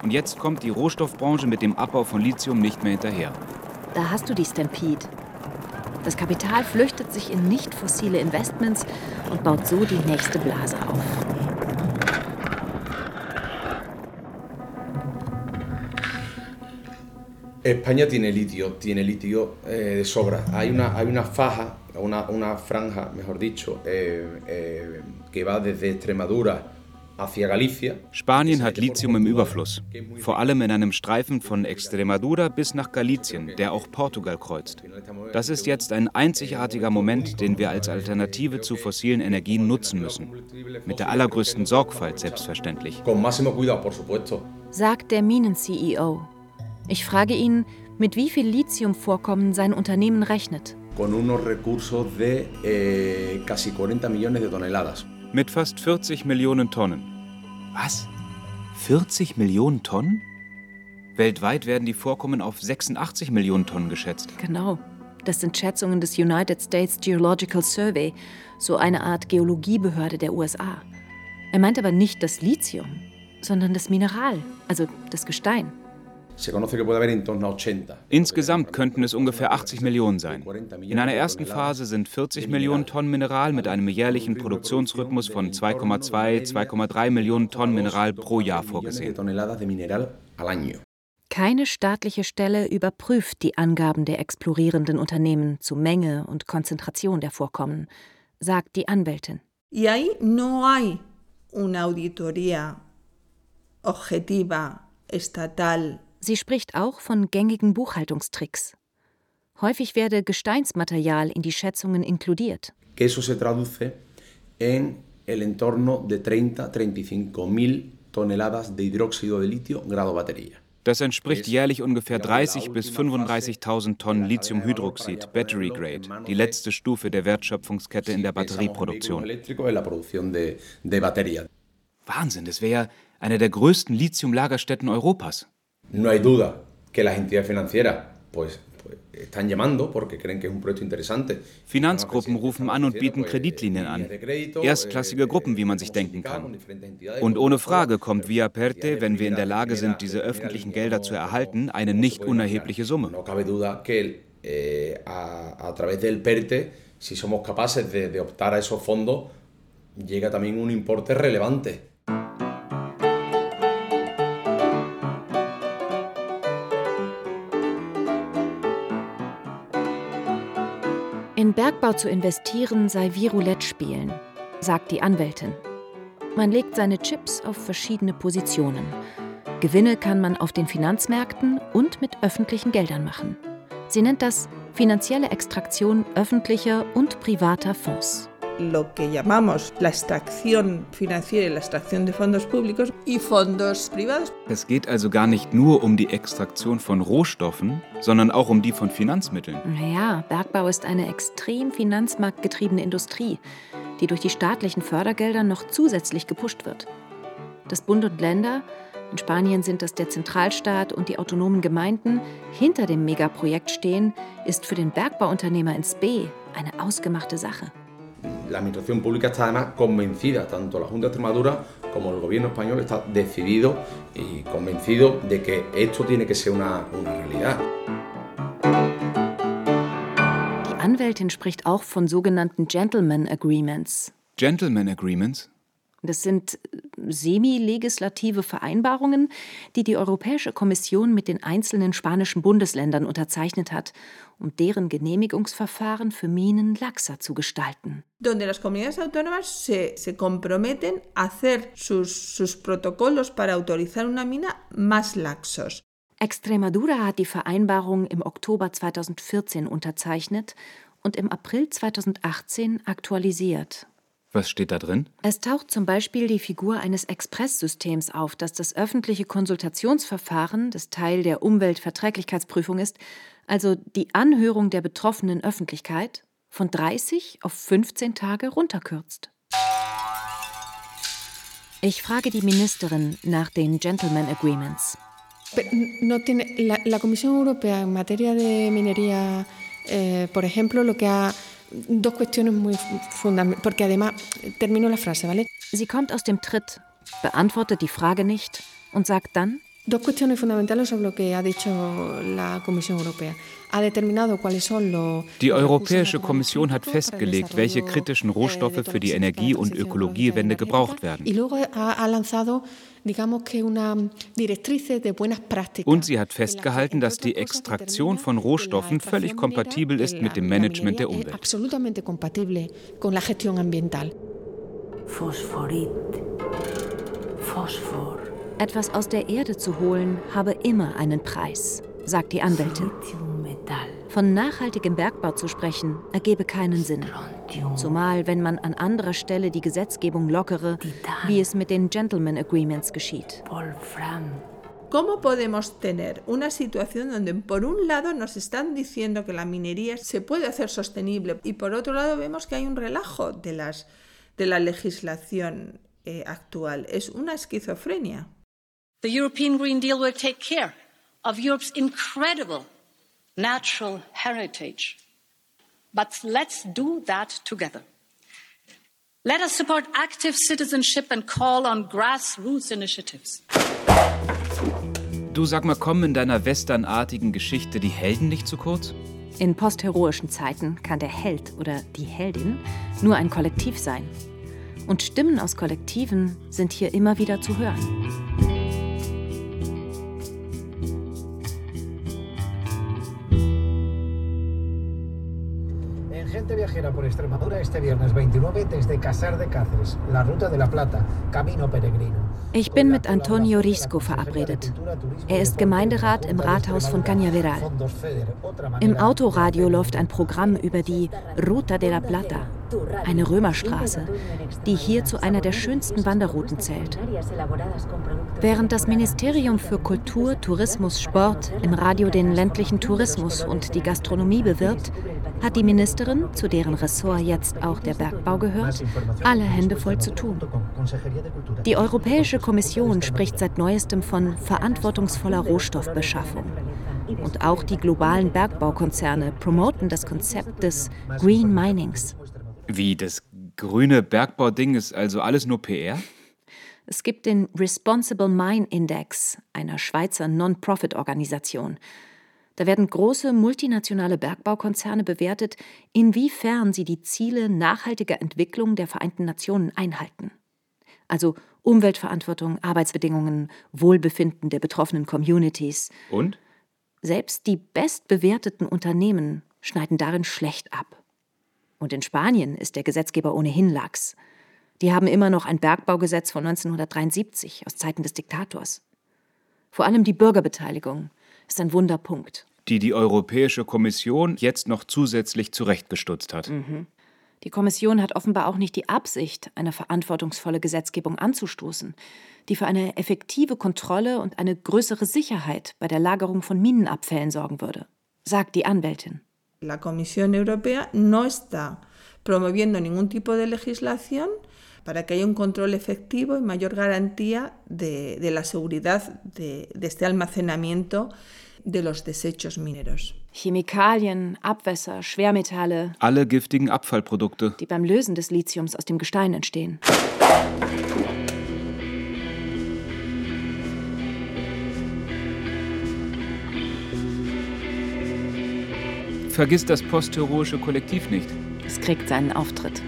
Und jetzt kommt die Rohstoffbranche mit dem Abbau von Lithium nicht mehr hinterher. Da hast du die Stampede. Das Kapital flüchtet sich in nicht fossile Investments und baut so die nächste Blase auf. España tiene litio, tiene litio eh, de sobra. Hay una, hay una faja, una, una franja, mejor dicho, eh, eh, que va desde Extremadura hacia Galicia. Spanien hat Lithium im Überfluss, vor allem in einem Streifen von Extremadura bis nach Galicien, der auch Portugal kreuzt. Das ist jetzt ein einzigartiger Moment, den wir als Alternative zu fossilen Energien nutzen müssen. Mit der allergrößten Sorgfalt selbstverständlich. Sagt der Minen-CEO. Ich frage ihn, mit wie viel Lithiumvorkommen sein Unternehmen rechnet. Eh, casi 40 millones de toneladas. Mit fast 40 Millionen Tonnen. Was? 40 Millionen Tonnen? Weltweit werden die Vorkommen auf 86 Millionen Tonnen geschätzt. Genau. Das sind Schätzungen des United States Geological Survey, so eine Art Geologiebehörde der USA. Er meint aber nicht das Lithium, sondern das Mineral, also das Gestein. Insgesamt könnten es ungefähr 80 Millionen sein. In einer ersten Phase sind 40 Millionen Tonnen Mineral mit einem jährlichen Produktionsrhythmus von 2,2, 2,3 Millionen Tonnen Mineral pro Jahr vorgesehen. Keine staatliche Stelle überprüft die Angaben der explorierenden Unternehmen zu Menge und Konzentration der Vorkommen, sagt die Anwältin. Y ahí no hay una auditoría objetiva estatal Sie spricht auch von gängigen Buchhaltungstricks. Häufig werde Gesteinsmaterial in die Schätzungen inkludiert. Que eso se traduce en el entorno de 30-35 mil toneladas de hidróxido de litio grado batería. Das entspricht jährlich ungefähr 30.000 bis 35.000 Tonnen Lithiumhydroxid, Battery Grade, die letzte Stufe der Wertschöpfungskette in der Batterieproduktion. Wahnsinn, das wäre ja eine der größten Lithiumlagerstätten Europas. No hay duda que las entidades financieras pues, están llamando porque creen que es un proyecto interesante. Finanzgruppen rufen an und bieten Kreditlinien an. Erstklassige Gruppen, wie man sich denken kann. Und ohne Frage kommt Via Perte, wenn wir in der Lage sind, diese öffentlichen Gelder zu erhalten, eine nicht unerhebliche Summe. No cabe duda que eh, a, través del PERTE, si somos capaces de optar a esos fondos, llega también un importe relevante. Bergbau zu investieren sei wie Roulette spielen, sagt die Anwältin. Man legt seine Chips auf verschiedene Positionen. Gewinne kann man auf den Finanzmärkten und mit öffentlichen Geldern machen. Sie nennt das finanzielle Extraktion öffentlicher und privater Fonds. Lo que llamamos la extracción financiera y la extracción de fondos públicos y fondos privados. Es geht also gar nicht nur um die Extraktion von Rohstoffen, sondern auch um die von Finanzmitteln. Naja, Bergbau ist eine extrem finanzmarktgetriebene Industrie, die durch die staatlichen Fördergelder noch zusätzlich gepusht wird. Dass Bund und Länder, in Spanien sind das der Zentralstaat und die autonomen Gemeinden, hinter dem Megaprojekt stehen, ist für den Bergbauunternehmer ins B eine ausgemachte Sache. La administración pública está además convencida, tanto la Junta de Extremadura como el gobierno español está decidido y convencido de que esto tiene que ser una, una realidad. Die Anwältin spricht auch von sogenannten Gentleman Agreements. Gentleman Agreements? Das sind semi-legislative Vereinbarungen, die die Europäische Kommission mit den einzelnen spanischen Bundesländern unterzeichnet hat, um deren Genehmigungsverfahren für Minen laxer zu gestalten. Donde las comunidades autónomas se, se comprometen a hacer sus, sus protocolos para autorizar una mina más laxos. Extremadura hat die Vereinbarung im Oktober 2014 unterzeichnet und im April 2018 aktualisiert. Was steht da drin? Es taucht zum Beispiel die Figur eines Expresssystems auf, das das öffentliche Konsultationsverfahren, das Teil der Umweltverträglichkeitsprüfung ist, also die Anhörung der betroffenen Öffentlichkeit, von 30 auf 15 Tage runterkürzt. Ich frage die Ministerin nach den Gentleman Agreements. No tiene, la, la Comisión Europea en materia de minería, eh, por ejemplo, lo que ha dos cuestiones muy fundamentales, porque además, termino la frase, ¿vale? Sie kommt aus dem Tritt, beantwortet die Frage nicht und sagt dann, Dos cuestiones fundamentales sobre lo que ha dicho la Comisión Europea. Ha determinado cuáles son los Die Europäische Kommission hat festgelegt, welche kritischen Rohstoffe für die Energie- und Ökologiewende gebraucht werden. Und sie hat festgehalten, dass die Extraktion von Rohstoffen völlig kompatibel ist mit dem Management der Umwelt. Phosphorit. Phosphor. Etwas aus der Erde zu holen, habe immer einen Preis, sagt die Anwältin. Von nachhaltigem Bergbau zu sprechen, ergebe keinen Sinn. Zumal, wenn man an anderer Stelle die Gesetzgebung lockere, wie es mit den Gentleman Agreements geschieht. ¿Cómo podemos tener una situación donde por un lado nos están diciendo que la minería se puede hacer sostenible y por otro lado vemos que hay un relajo de, las, de la legislación eh, actual? Es una esquizofrenia. The European Green Deal will take care of Europe's incredible natural heritage. But let's do that together. Let us support active citizenship and call on grassroots initiatives. Du sag mal, kommen in deiner westernartigen Geschichte die Helden nicht zu kurz? In postheroischen Zeiten kann der Held oder die Heldin nur ein Kollektiv sein. Und Stimmen aus Kollektiven sind hier immer wieder zu hören. Gente Viajera por Extremadura este viernes 29 desde Casar de Cáceres, la Ruta de la Plata, Camino Peregrino. Ich bin mit Antonio Risco verabredet. Er ist Gemeinderat im Rathaus von Cañaveral. Im Autoradio läuft ein Programm über die Ruta de la Plata, eine Römerstraße, die hier zu einer der schönsten Wanderrouten zählt. Während das Ministerium für Kultur, Tourismus, Sport im Radio den ländlichen Tourismus und die Gastronomie bewirbt, hat die Ministerin, zu deren Ressort jetzt auch der Bergbau gehört, alle Hände voll zu tun. Die Europäische Kommission spricht seit neuestem von verantwortungsvoller Rohstoffbeschaffung. Und auch die globalen Bergbaukonzerne promoten das Konzept des Green Minings. Wie, das grüne Bergbauding ist also alles nur PR? Es gibt den Responsible Mine Index einer Schweizer Non-Profit-Organisation. Da werden große multinationale Bergbaukonzerne bewertet, inwiefern sie die Ziele nachhaltiger Entwicklung der Vereinten Nationen einhalten. Also Umweltverantwortung, Arbeitsbedingungen, Wohlbefinden der betroffenen Communities. Und? Selbst die bestbewerteten Unternehmen schneiden darin schlecht ab. Und in Spanien ist der Gesetzgeber ohnehin lax. Die haben immer noch ein Bergbaugesetz von 1973 aus Zeiten des Diktators. Vor allem die Bürgerbeteiligung ist ein Wunderpunkt. Die die Europäische Kommission jetzt noch zusätzlich zurechtgestutzt hat. Mhm. Die Kommission hat offenbar auch nicht die Absicht, eine verantwortungsvolle Gesetzgebung anzustoßen, die für eine effektive Kontrolle und eine größere Sicherheit bei der Lagerung von Minenabfällen sorgen würde, sagt die Anwältin. La Comisión Europea no está promoviendo ningún tipo de legislación para que haya un control efectivo y mayor garantía de, de la seguridad de, de este almacenamiento de los desechos mineros. Chemikalien, Abwässer, Schwermetalle. Alle giftigen Abfallprodukte. Die beim Lösen des Lithiums aus dem Gestein entstehen. Vergiss das postheroische Kollektiv nicht. Es kriegt seinen Auftritt.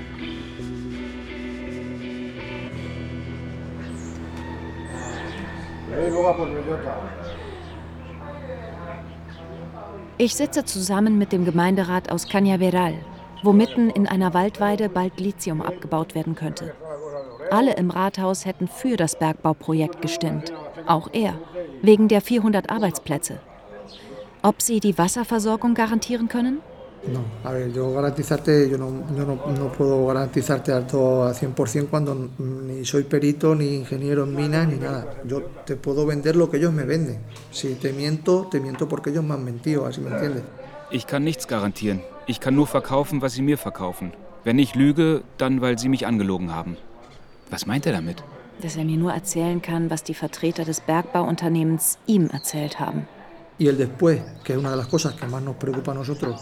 Ich sitze zusammen mit dem Gemeinderat aus Cañaveral, wo mitten in einer Waldweide bald Lithium abgebaut werden könnte. Alle im Rathaus hätten für das Bergbauprojekt gestimmt, auch er, wegen der 400 Arbeitsplätze. Ob sie die Wasserversorgung garantieren können? No, a ver, yo garantizarte, yo no, yo no, no puedo garantizarte alto a 100% cuando ni soy perito, ni ingeniero en minas, ni nada. Yo te puedo vender lo que ellos me venden. Si te miento, te miento porque ellos me han mentido, así me entiendes. Ich kann nichts garantieren. Ich kann nur verkaufen, was sie mir verkaufen. Wenn ich lüge, dann weil sie mich angelogen haben. Was meint er damit? Dass er mir nur erzählen kann, was die Vertreter des Bergbauunternehmens ihm erzählt haben. Y el después, que es una de las cosas que más nos preocupa a nosotros,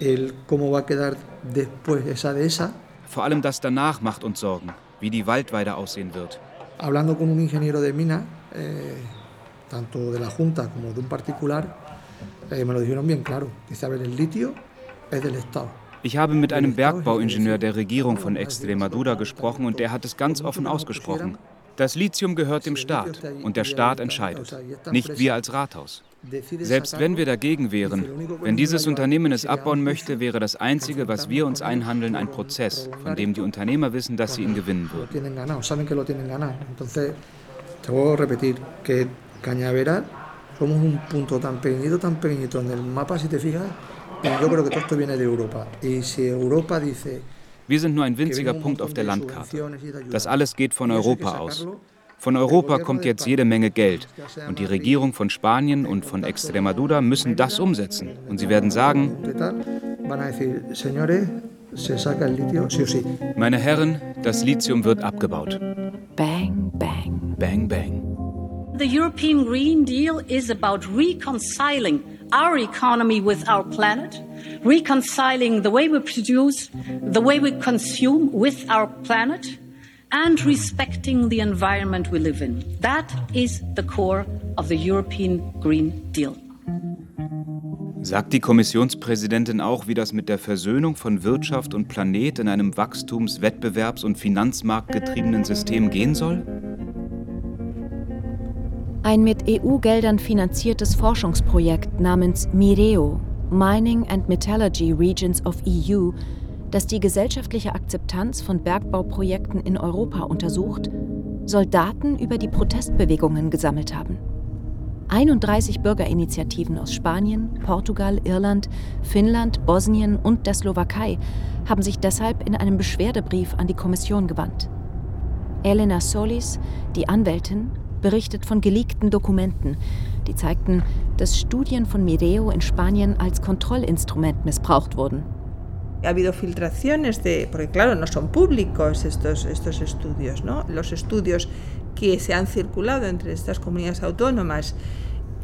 el cómo va a quedar después esa de esa. Vor allem das danach macht uns Sorgen, wie die Waldweide aussehen wird. Hablando con un ingeniero de mina, eh, tanto de la Junta como de un particular, eh, me lo dijeron bien claro. Dice, a ver, el litio es del Estado. Ich habe mit einem Bergbauingenieur der Regierung von Extremadura gesprochen und der hat es ganz offen ausgesprochen. Das Lithium gehört dem Staat und der Staat entscheidet, nicht wir als Rathaus. Selbst wenn wir dagegen wären, wenn dieses Unternehmen es abbauen möchte, wäre das Einzige, was wir uns einhandeln, ein Prozess, von dem die Unternehmer wissen, dass sie ihn gewinnen würden. somos un punto tan pequeñito, tan pequeñito en el mapa, si te fijas, y yo creo que todo esto viene de Europa. Y si Europa dice Wir sind nur ein winziger Punkt auf der Landkarte. Das alles geht von Europa aus. Von Europa kommt jetzt jede Menge Geld. Und die Regierung von Spanien und von Extremadura müssen das umsetzen. Und sie werden sagen, meine Herren, das Lithium wird abgebaut. Bang, bang. Bang, bang. The European Green Deal is about reconciling our economy with our planet, reconciling the way we produce, the way we consume with our planet, and respecting the environment we live in. That is the core of the European Green Deal. Sagt die Kommissionspräsidentin auch, wie das mit der Versöhnung von Wirtschaft und Planet in einem wachstums-, wettbewerbs- und finanzmarktgetriebenen System gehen soll? Ein mit EU-Geldern finanziertes Forschungsprojekt namens MIREO, Mining and Metallurgy Regions of EU, das die gesellschaftliche Akzeptanz von Bergbauprojekten in Europa untersucht, soll Daten über die Protestbewegungen gesammelt haben. 31 Bürgerinitiativen aus Spanien, Portugal, Irland, Finnland, Bosnien und der Slowakei haben sich deshalb in einem Beschwerdebrief an die Kommission gewandt. Elena Solis, die Anwältin, berichtet von geleakten Dokumenten, die zeigten, dass Studien von Mireo in Spanien als Kontrollinstrument missbraucht wurden. Ha habido filtraciones de, porque claro, no son públicos estos, estos estudios, ¿no? Los estudios que se han circulado entre estas comunidades autónomas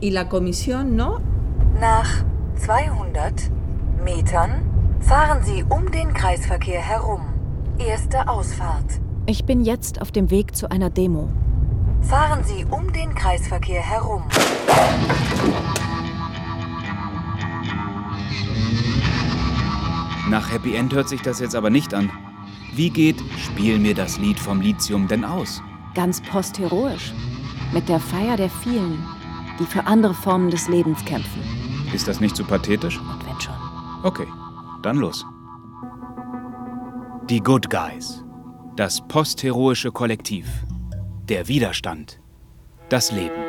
y la comisión, ¿no? Nach 200 Metern fahren Sie um den Kreisverkehr herum. Erste Ausfahrt. Ich bin jetzt auf dem Weg zu einer Demo. Fahren Sie um den Kreisverkehr herum. Nach Happy End hört sich das jetzt aber nicht an. Wie geht Spiel mir das Lied vom Lithium denn aus? Ganz postheroisch. Mit der Feier der vielen, die für andere Formen des Lebens kämpfen. Ist das nicht zu pathetisch? Und wenn schon. Okay, dann los. Die Good Guys. Das postheroische Kollektiv. Der Widerstand. Das Leben.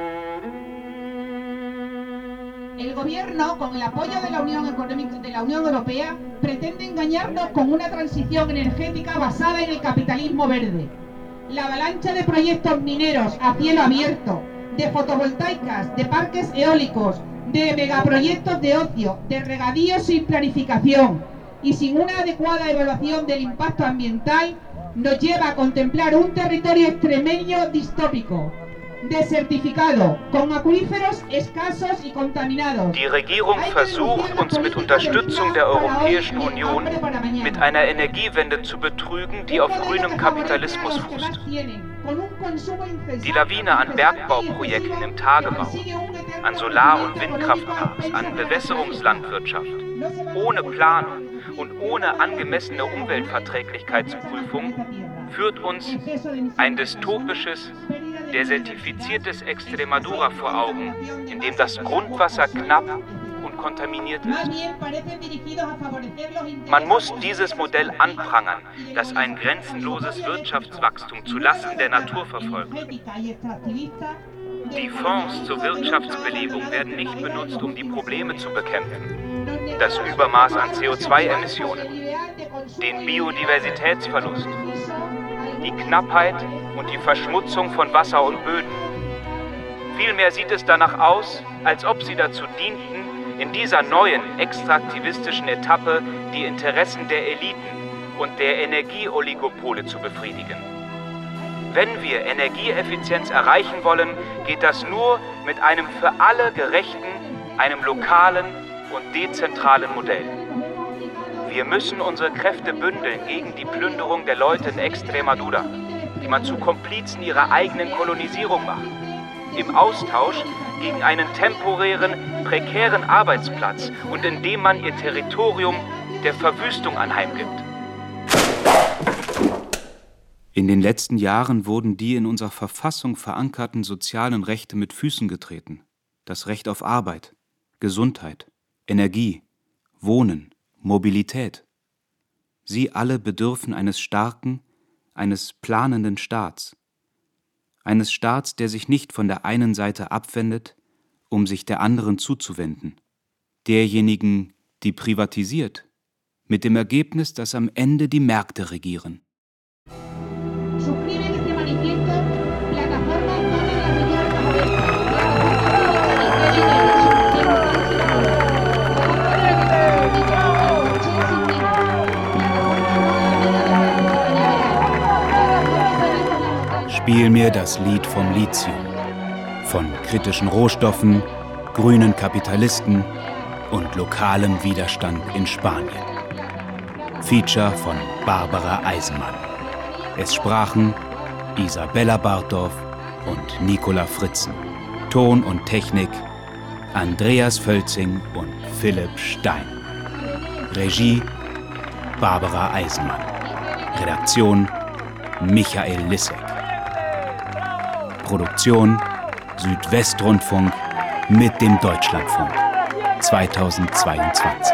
El gobierno, con el apoyo de la Unión de la Unión Europea, pretende engañarnos con una transición energética basada en el capitalismo verde. La avalancha de proyectos mineros a cielo abierto, de fotovoltaicas, de parques eólicos, de megaproyectos de ocio, de regadíos sin planificación y sin una adecuada evaluación del impacto ambiental, nos lleva a contemplar un territorio extremeño distópico, desertificado, con acuíferos escasos y contaminados. Die Regierung versucht, uns mit Unterstützung der Europäischen Union mit einer Energiewende zu betrügen, die auf grünem Kapitalismus fußt. Die Lawine an Bergbauprojekten im Tagebau, an Solar- und Windkraftparks, an Bewässerungslandwirtschaft, ohne Planung und ohne angemessene Umweltverträglichkeitsprüfung führt uns ein dystopisches, desertifiziertes Extremadura vor Augen, in dem das Grundwasser knapp und kontaminiert ist. Man muss dieses Modell anprangern, das ein grenzenloses Wirtschaftswachstum zulasten der Natur verfolgt. Die Fonds zur Wirtschaftsbelebung werden nicht benutzt, um die Probleme zu bekämpfen. Das Übermaß an CO2-Emissionen, den Biodiversitätsverlust, die Knappheit und die Verschmutzung von Wasser und Böden. Vielmehr sieht es danach aus, als ob sie dazu dienten, in dieser neuen extraktivistischen Etappe die Interessen der Eliten und der Energieoligopole zu befriedigen. Wenn wir Energieeffizienz erreichen wollen, geht das nur mit einem für alle gerechten, einem lokalen und dezentralen Modell. Wir müssen unsere Kräfte bündeln gegen die Plünderung der Leute in Extremadura, die man zu Komplizen ihrer eigenen Kolonisierung macht. Im Austausch gegen einen temporären, prekären Arbeitsplatz und indem man ihr Territorium der Verwüstung anheimgibt. In den letzten Jahren wurden die in unserer Verfassung verankerten sozialen Rechte mit Füßen getreten. Das Recht auf Arbeit, Gesundheit, Energie, Wohnen, Mobilität. Sie alle bedürfen eines starken, eines planenden Staats. Eines Staats, der sich nicht von der einen Seite abwendet, um sich der anderen zuzuwenden. Derjenigen, die privatisiert, mit dem Ergebnis, dass am Ende die Märkte regieren. Suscriben Spiel mir das Lied vom Lithium, von kritischen Rohstoffen, grünen Kapitalisten und lokalem Widerstand in Spanien. Feature von Barbara Eisenmann. Es sprachen Isabella Barthoff und Nicola Fritzen. Ton und Technik Andreas Völzing und Philipp Stein. Regie Barbara Eisenmann. Redaktion Michael Lissek. Produktion Südwestrundfunk mit dem Deutschlandfunk 2022.